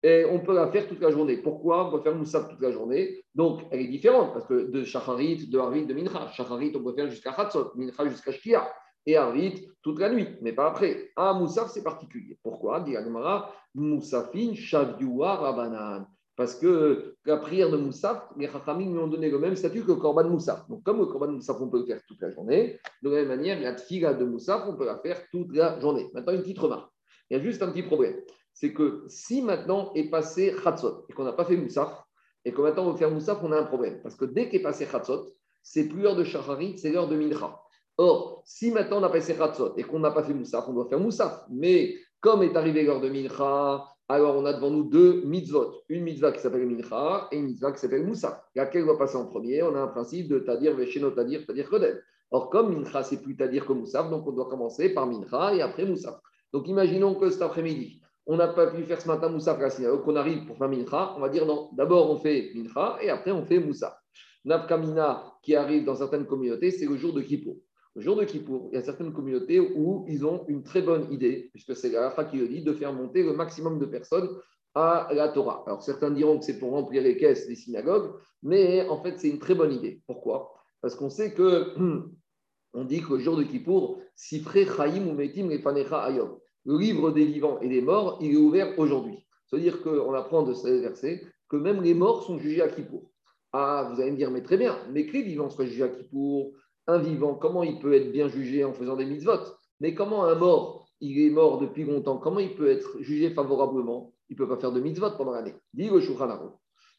et on peut la faire toute la journée. Pourquoi? On peut faire Moussaf toute la journée Donc, elle est différente parce que de Shacharit, de Harit, de Mincha. Shacharit, on peut faire jusqu'à Hatzot, Mincha jusqu'à Shkia. Et Harit toute la nuit, mais pas après. Ah, Moussaf, c'est particulier. Pourquoi? Dit Agmara, Moussafin, Shavdua, Rabanan. Parce que la prière de Moussaf, les Chachamim lui ont donné le même statut que le Korban Moussaf. Donc, comme le Korban Moussaf, on peut le faire toute la journée, de la même manière, la Tfila de Moussaf, on peut la faire toute la journée. Maintenant, une petite remarque. Il y a juste un petit problème c'est que si maintenant est passé Khatsot et qu'on n'a pas fait Moussaf, et que maintenant on veut faire Moussaf, on a un problème. Parce que dès qu'est passé Khatsot, c'est plus l'heure de Shacharit, c'est l'heure de Mincha. Or, si maintenant on a passé Khatsot et qu'on n'a pas fait Moussaf, on doit faire Moussaf. Mais comme est arrivé l'heure de Mincha, alors on a devant nous deux mitzvot. Une mitzvah qui s'appelle Mincha et une mitzvah qui s'appelle Moussaf. Laquelle doit passer en premier? On a un principe de Tadir, Vesheno, Tadir, Tadir, Kodel. Or, comme Mincha, c'est plus Tadir que Moussaf, donc on doit commencer par Mincha et après Moussaf. Donc imaginons que cet après-midi, on n'a pas pu faire ce matin Moussa à la qu'on arrive pour faire Mincha, on va dire non, d'abord on fait Mincha et après on fait Moussa. Nafkamina qui arrive dans certaines communautés, c'est le jour de Kippour. Le jour de Kippour, il y a certaines communautés où ils ont une très bonne idée, puisque c'est la qui le dit, de faire monter le maximum de personnes à la Torah. Alors certains diront que c'est pour remplir les caisses des synagogues, mais en fait c'est une très bonne idée. Pourquoi? Parce qu'on sait que on dit que le jour de Kippour, Sifre Chaim ou Metim Refanecha Ayom le livre des vivants et des morts, il est ouvert aujourd'hui. C'est-à-dire qu'on apprend de ce verset que même les morts sont jugés à Kippour. Ah, vous allez me dire, mais très bien, mais que les vivants soient jugés à Kippour, un vivant, comment il peut être bien jugé en faisant des mitzvot? Mais comment un mort, il est mort depuis longtemps, comment il peut être jugé favorablement? Il ne peut pas faire de mitzvot pendant l'année. Dit le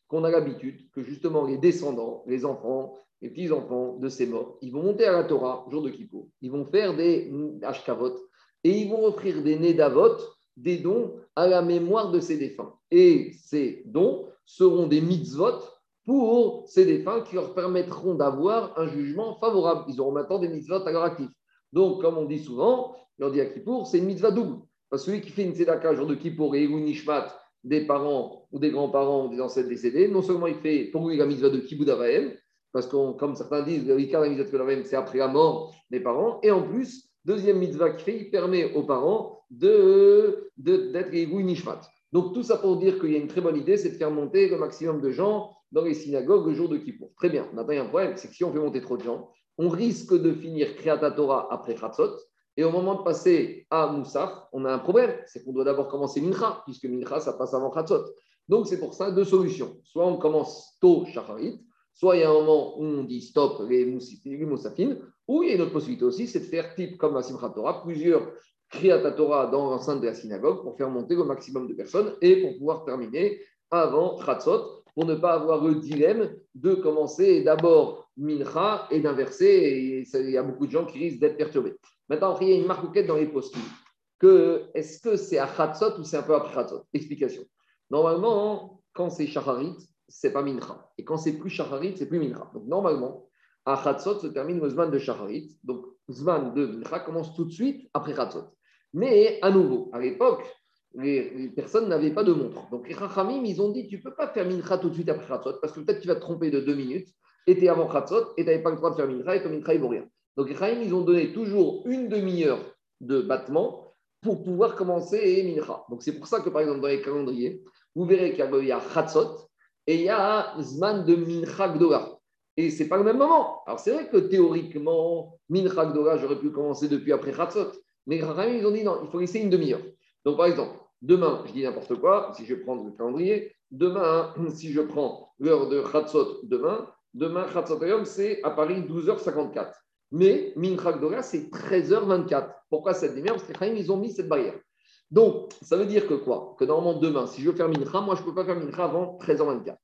qu'on a l'habitude que justement les descendants, les enfants, les petits-enfants de ces morts, ils vont monter à la Torah, jour de Kippour, ils vont faire des ashkavot, et ils vont offrir des nédavot, des dons à la mémoire de ces défunts. Et ces dons seront des mitzvot pour ces défunts qui leur permettront d'avoir un jugement favorable. Ils auront maintenant des mitzvot à leur actif. Donc, comme on dit souvent, leur dit à Kippour, c'est une mitzvah double. Parce que celui qui fait une tzedaka jour de Kippour et une nishmat des parents ou des grands-parents ou des ancêtres décédés, non seulement il fait pour lui la mitzvah de Kibbutz parce que comme certains disent, le la mitzvah de c'est après la mort des parents, et en plus, Deuxième mitzvah qu'il fait, il permet aux parents d'être de, d'être Nishmat. Donc tout ça pour dire qu'il y a une très bonne idée, c'est de faire monter le maximum de gens dans les synagogues le jour de Kippour. Très bien. Maintenant, il y a un problème, c'est que si on fait monter trop de gens, on risque de finir Kriyat Torah après Khatzot. Et au moment de passer à Moussaf, on a un problème, c'est qu'on doit d'abord commencer Mincha, puisque Mincha, ça passe avant Khatzot. Donc c'est pour ça deux solutions. Soit on commence tôt Shacharit, soit il y a un moment où on dit stop les, Moussafines, ou il y a une autre possibilité aussi, c'est de faire type comme la Simchat Torah, plusieurs Kriyat Torah dans l'enceinte de la synagogue pour faire monter le maximum de personnes et pour pouvoir terminer avant Khatzot, pour ne pas avoir le dilemme de commencer d'abord Mincha et d'inverser. Il y a beaucoup de gens qui risquent d'être perturbés. Maintenant, il y a une marque dans les postes. Que est-ce que c'est à Khatzot ou c'est un peu après Khatzot Explication. Normalement, quand c'est Shacharit, c'est pas Mincha. Et quand c'est plus Shacharit, c'est plus Mincha. Donc normalement, à Khatzot se termine le Zman de Shacharit. Donc, Zman de Mincha commence tout de suite après Khatzot. Mais à nouveau, à l'époque, les, personnes n'avaient pas de montre. Donc, les ils ont dit tu ne peux pas faire Mincha tout de suite après Khatzot parce que peut-être tu vas te tromper de deux minutes et tu es avant Khatzot et tu n'avais pas le droit de faire Mincha et ton Mincha, il vaut rien. Donc, les ils ont donné toujours une demi-heure de battement pour pouvoir commencer Mincha. Donc, c'est pour ça que, par exemple, dans les calendriers, vous verrez qu'il y a Khatzot et il y a Zman de Mincha Gdola. Et ce n'est pas le même moment. Alors, c'est vrai que théoriquement, Mincha Gdola, j'aurais pu commencer depuis après Khatzot. Mais ils ont dit non, il faut laisser une demi-heure. Donc, par exemple, demain, je dis n'importe quoi, si je prends le calendrier, demain, si je prends l'heure de Khatzot demain, demain, Khatzot c'est à Paris 12h54. Mais Mincha Gdola, c'est 13h24. Pourquoi cette demi-heure? Parce que ils ont mis cette barrière. Donc, ça veut dire que quoi? Que normalement, demain, si je veux faire Mincha, moi, je ne peux pas faire Mincha avant 13h24.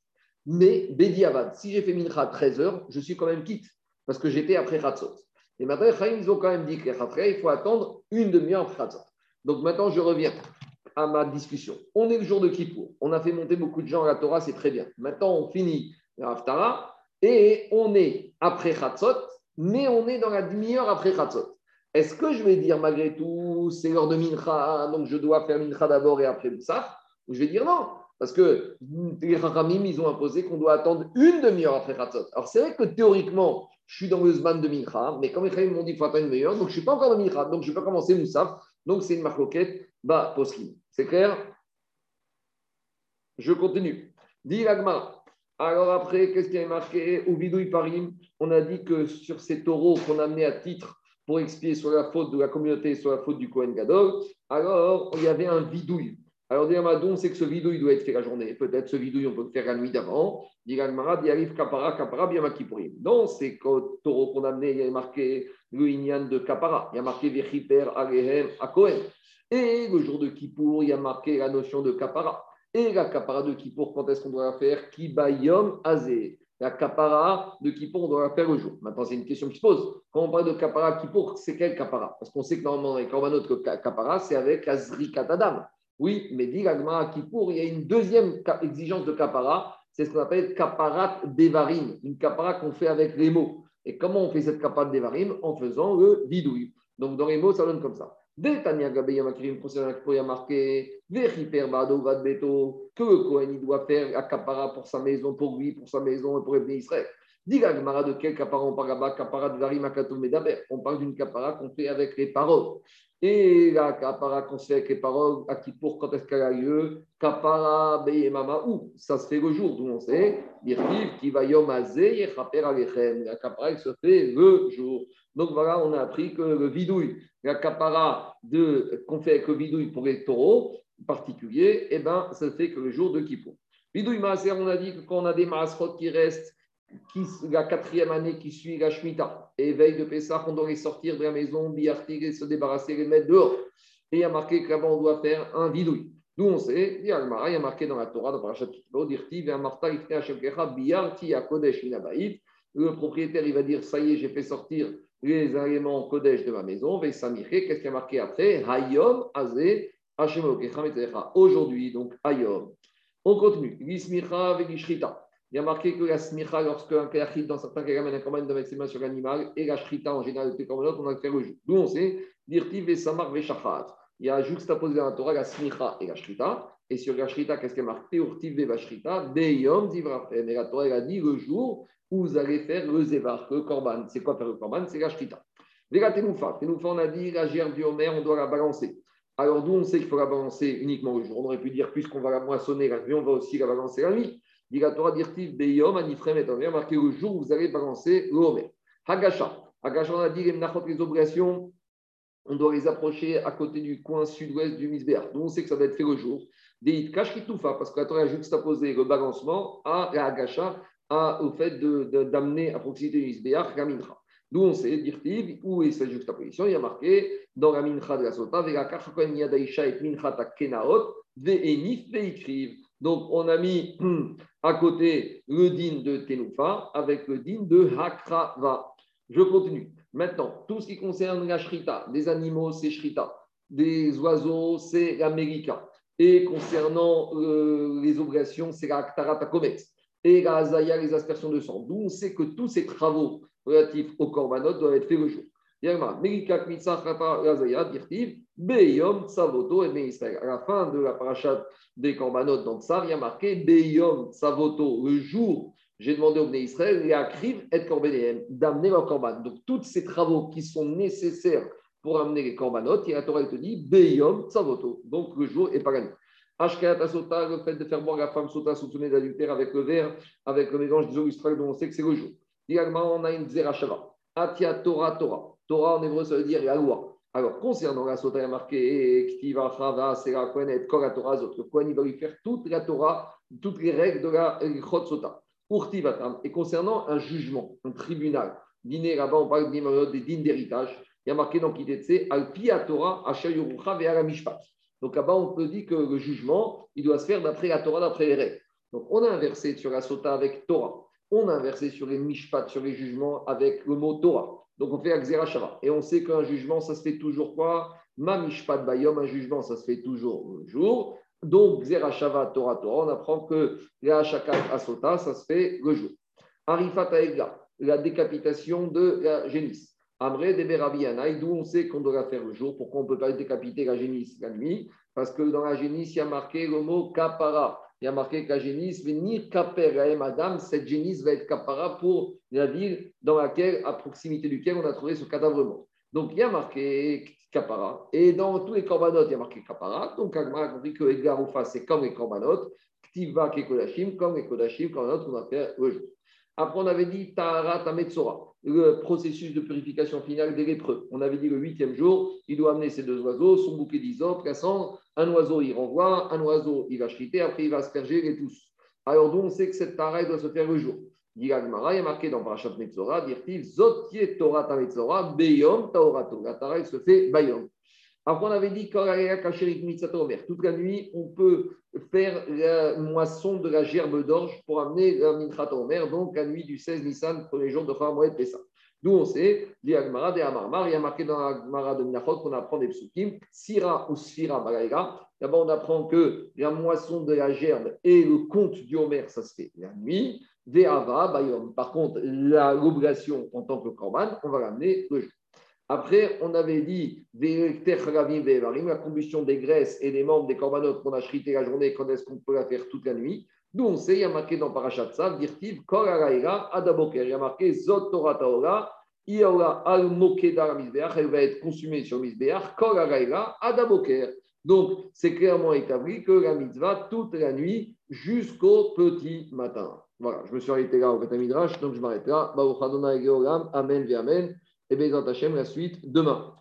Mais Bedi Avad, si j'ai fait Mincha à 13h, je suis quand même quitte, parce que j'étais après Khatzot. Et maintenant, ils ont quand même dit qu'après, il faut attendre une demi-heure après Khatzot. Donc maintenant, je reviens à ma discussion. On est le jour de Kippour. On a fait monter beaucoup de gens à la Torah, c'est très bien. Maintenant, on finit l'Aftara et on est après Khatzot, mais on est dans la demi-heure après Khatzot. Est-ce que je vais dire malgré tout, c'est l'heure de Mincha, donc je dois faire Mincha d'abord et après ça Ou je vais dire non? Parce que les Rachamim, ils ont imposé qu'on doit attendre une demi-heure après Khatzot. Alors c'est vrai que théoriquement, je suis dans le Zman de Mincha, mais comme les Rachamim m'ont dit qu'il faut attendre une demi-heure, donc je ne suis pas encore dans Mincha, donc je ne vais pas commencer Moussaf. Donc c'est une marloquette, bah, poskim. C'est clair? Je continue. Dit Alors après, qu'est-ce qui est marqué? Au vidouille parim, on a dit que sur ces taureaux qu'on a amenés à titre pour expier sur la faute de la communauté, sur la faute du Kohen Gadol, alors il y avait un vidouille. Alors, on sait que ce vidouille doit être fait la journée. Peut-être ce vidouille, on peut le faire la nuit d'avant. Dit il arrive Kapara, Kapara, bien Makipourim. Dans ces taureaux qu'on a il y a marqué le de Kapara. Il y a marqué Vechiper, Alehem, Akohen. Et le jour de Kippour, il y a marqué la notion de Kapara. Et la Kapara de Kippour, quand est-ce qu'on doit la faire? Kibayom Azé. La Kapara de Kippour, on doit la faire le jour. Maintenant, c'est une question qui se pose. Quand on parle de Kapara Kippour, c'est quel Kapara? Parce qu'on sait que normalement, les Korbanot, Kapara, c'est avec Azri Katadam. Oui, mais dit l'agma Kippour, il y a une deuxième exigence de kapara, c'est ce qu'on appelle kaparat devarim, une kapara qu'on fait avec les mots. Et comment on fait cette kaparat devarim En faisant le vidouille. Donc dans les mots, ça donne comme ça. Tania Gabeya concernant il y a marqué Beto, que le Kohen doit faire la kapara pour sa maison, pour lui, pour sa maison et pour Israël. Dit de quel kapara on parle là-bas Kapara devarim medaber. On parle d'une kapara qu'on fait avec les paroles. Et la kapara qu'on fait avec les paroles, à qui pour quand est-ce qu'elle a lieu? Kapara beyemama où? Ça se fait le jour, d'où on sait. Dirtiv qui va yom alechem. La kapara, elle se fait le jour. Donc voilà, on a appris que le vidouille, la kapara qu'on fait avec le vidouille pour les taureaux particuliers, eh ben, ça fait que le jour de Kippour. Vidouille maaser, on a dit que quand on a des maasrot qui restent, qui, la quatrième année qui suit la Shemitah, et veille de Pessah, on doit les sortir de la maison, billartir, se débarrasser, les mettre dehors. Et il y a marqué qu'avant, on doit faire un vidouille. D'où on sait, il y a marqué dans la Torah, dans Parashat Kitbo, Dirti, le propriétaire, il va dire, ça y est, j'ai fait sortir les éléments Kodesh de ma maison, qu'est-ce qu'il y a marqué après? Hayom, Azé, Aujourd'hui, donc, Hayom. On continue. Vismicha, Vegishrita. Il y a marqué que la smicha, lorsque un kayachid, dans certains cas, ramène un corban, de mettre ses mains sur l'animal, et la shrita, en général, les corbanotes, on a fait le jour. D'où on sait, dirtiv et samar veshachat. Il y a juxtaposé dans la Torah la smicha et la shrita. Et sur la shrita, qu'est-ce qui est marqué? Urtiv ve vashrita, deyom divrafem. Et la Torah, elle a dit le jour où vous allez faire le zevar, le korban. C'est quoi faire le korban? C'est la shrita. Vega tenoufa. Tenoufa, on a dit la gerbe du Homer, on doit la balancer. Alors d'où on sait qu'il faut la balancer uniquement le jour? On aurait pu dire, puisqu'on va la moissonner la nuit, on va aussi la balancer la nuit. Dit la Torah beyom anifrem et marqué le jour où vous allez balancer l'omer. Hagasha. Hagasha, on a dit les les obligations, on doit les approcher à côté du coin sud-ouest du Misbéar. Donc on sait que ça va être fait le jour. Deit kashkitoufa, parce que la Torah a juxtaposé le balancement à la Hagasha, au fait d'amener à proximité du Misbéar la mincha. D'où on sait, dirtiv, où est cette juxtaposition Il y a marqué dans la mincha de la sota, Vega kachakon yadaisha et mincha kenaot, ve'enif ve'ikriv. Donc, on a mis à côté le din de Tenoufa avec le din de Hakrava. Je continue. Maintenant, tout ce qui concerne la shrita, des animaux, c'est shrita. Des oiseaux, c'est l'américa. Et concernant euh, les obligations, c'est la Aktarata Et la Azaya, les aspersions de sang. D'où on sait que tous ces travaux relatifs au korbanot doivent être faits le jour. Et. À la fin de la parachat des Korbanot dans Tsar, il y a marqué Beyom Savoto, le jour, j'ai demandé au Bnei Israël, et et Korbanéem, d'amener leur Korban. Donc, tous ces travaux qui sont nécessaires pour amener les Korbanot, a la Torah te dit Beyom Savoto, donc le jour est pas gagné. Ashkayat Sota, le fait de faire boire la femme Sota soupçonnée d'adultère avec le verre, avec le mélange eaux dont on sait que c'est le jour. Également, on a une Zerachava. Atia Torah Torah. Torah en hébreu, ça veut dire la loi. Alors, concernant la Sota, il y a marqué Ktiva, Chava, Sera, Kohenet, Kol, la Torah, Le Kohen, il va lui faire toute la Torah, toutes les règles de la Chot Sota. Urtivatam. Et concernant un jugement, un tribunal, dîner là-bas, on parle des dînes d'héritage. Il y a marqué dans Kitetse, Alpi Torah, Ashayurucha, Ve'ala Mishpat. Donc là-bas, on peut dire que le jugement, il doit se faire d'après la Torah, d'après les règles. Donc, on a inversé sur la Sota avec Torah. On a inversé sur les Mishpat, sur les jugements avec le mot Torah. Donc on fait Akzera Et on sait qu'un jugement, ça se fait toujours quoi? Mamishpat Bayom, un jugement, ça se fait toujours le jour. Donc Xera Torah Torah, on apprend que la Shakat Asota, ça se fait le jour. Arifat Aegla, la décapitation de la génisse. Amré de Berabianaï, d'où on sait qu'on doit faire le jour. Pourquoi on ne peut pas décapiter la génisse la nuit? Parce que dans la génisse, il y a marqué le mot kapara il y a marqué que la génisse, venir kaper madame, cette génisse va être capara pour la ville dans laquelle, à proximité duquel on a trouvé ce cadavre mort. Donc il y a marqué kapara. Et dans tous les corbanotes, il y a marqué kapara. Donc Agma a compris que Edgar c'est comme les corbanotes. Ktiva Kekodashim, comme les Kodashim, comme on faire le jour. Après, on avait dit Tahara Tametsora, le processus de purification finale des lépreux. On avait dit le huitième jour, il doit amener ses deux oiseaux, son bouquet d'isop, Cassandre. Un oiseau, il renvoie, un oiseau, il va chriter, après, il va asperger les tous. Alors, d'où on sait que cette Tahara doit se faire le jour. Dit il y a marqué dans Parashat Metzora, dire Zotier Torah Tametzora, Beyom Taorato. La Tahara, se fait Bayom. Après, on avait dit toute la nuit, on peut faire la moisson de la gerbe d'orge pour amener la Minchat Omer, donc la nuit du 16 Nissan, premier jour de Khamoued Pessah. D'où on sait, il y a Amarmar, il y a marqué dans la Gemara de Minachot qu'on apprend des psukim, Sira ou Sfira Balaïra. D'abord, on apprend que la moisson de la gerbe et le compte du Homer, ça se fait la nuit. Ve'ava, Bayom. Par contre, l'obligation en tant que Korban, on va l'amener le jour. Après, on avait dit la combustion des graisses et des membres des corbanotes qu'on a chrité la journée, quand est-ce qu'on peut la faire toute la nuit D'où on sait, il y a marqué dans Parashat Sav, Dirtiv, Kol Adaboker. Il y a marqué Zot Torah Taora, Iola Al Mokedar Misbeach, elle va être consumée sur Misbeach, Kol Adaboker. Donc, c'est clairement établi que la mitzvah toute la nuit jusqu'au petit matin. Voilà, je me suis arrêté là au Midrash, donc je m'arrête là. Amen, Amen et bien, Hachem, la suite demain.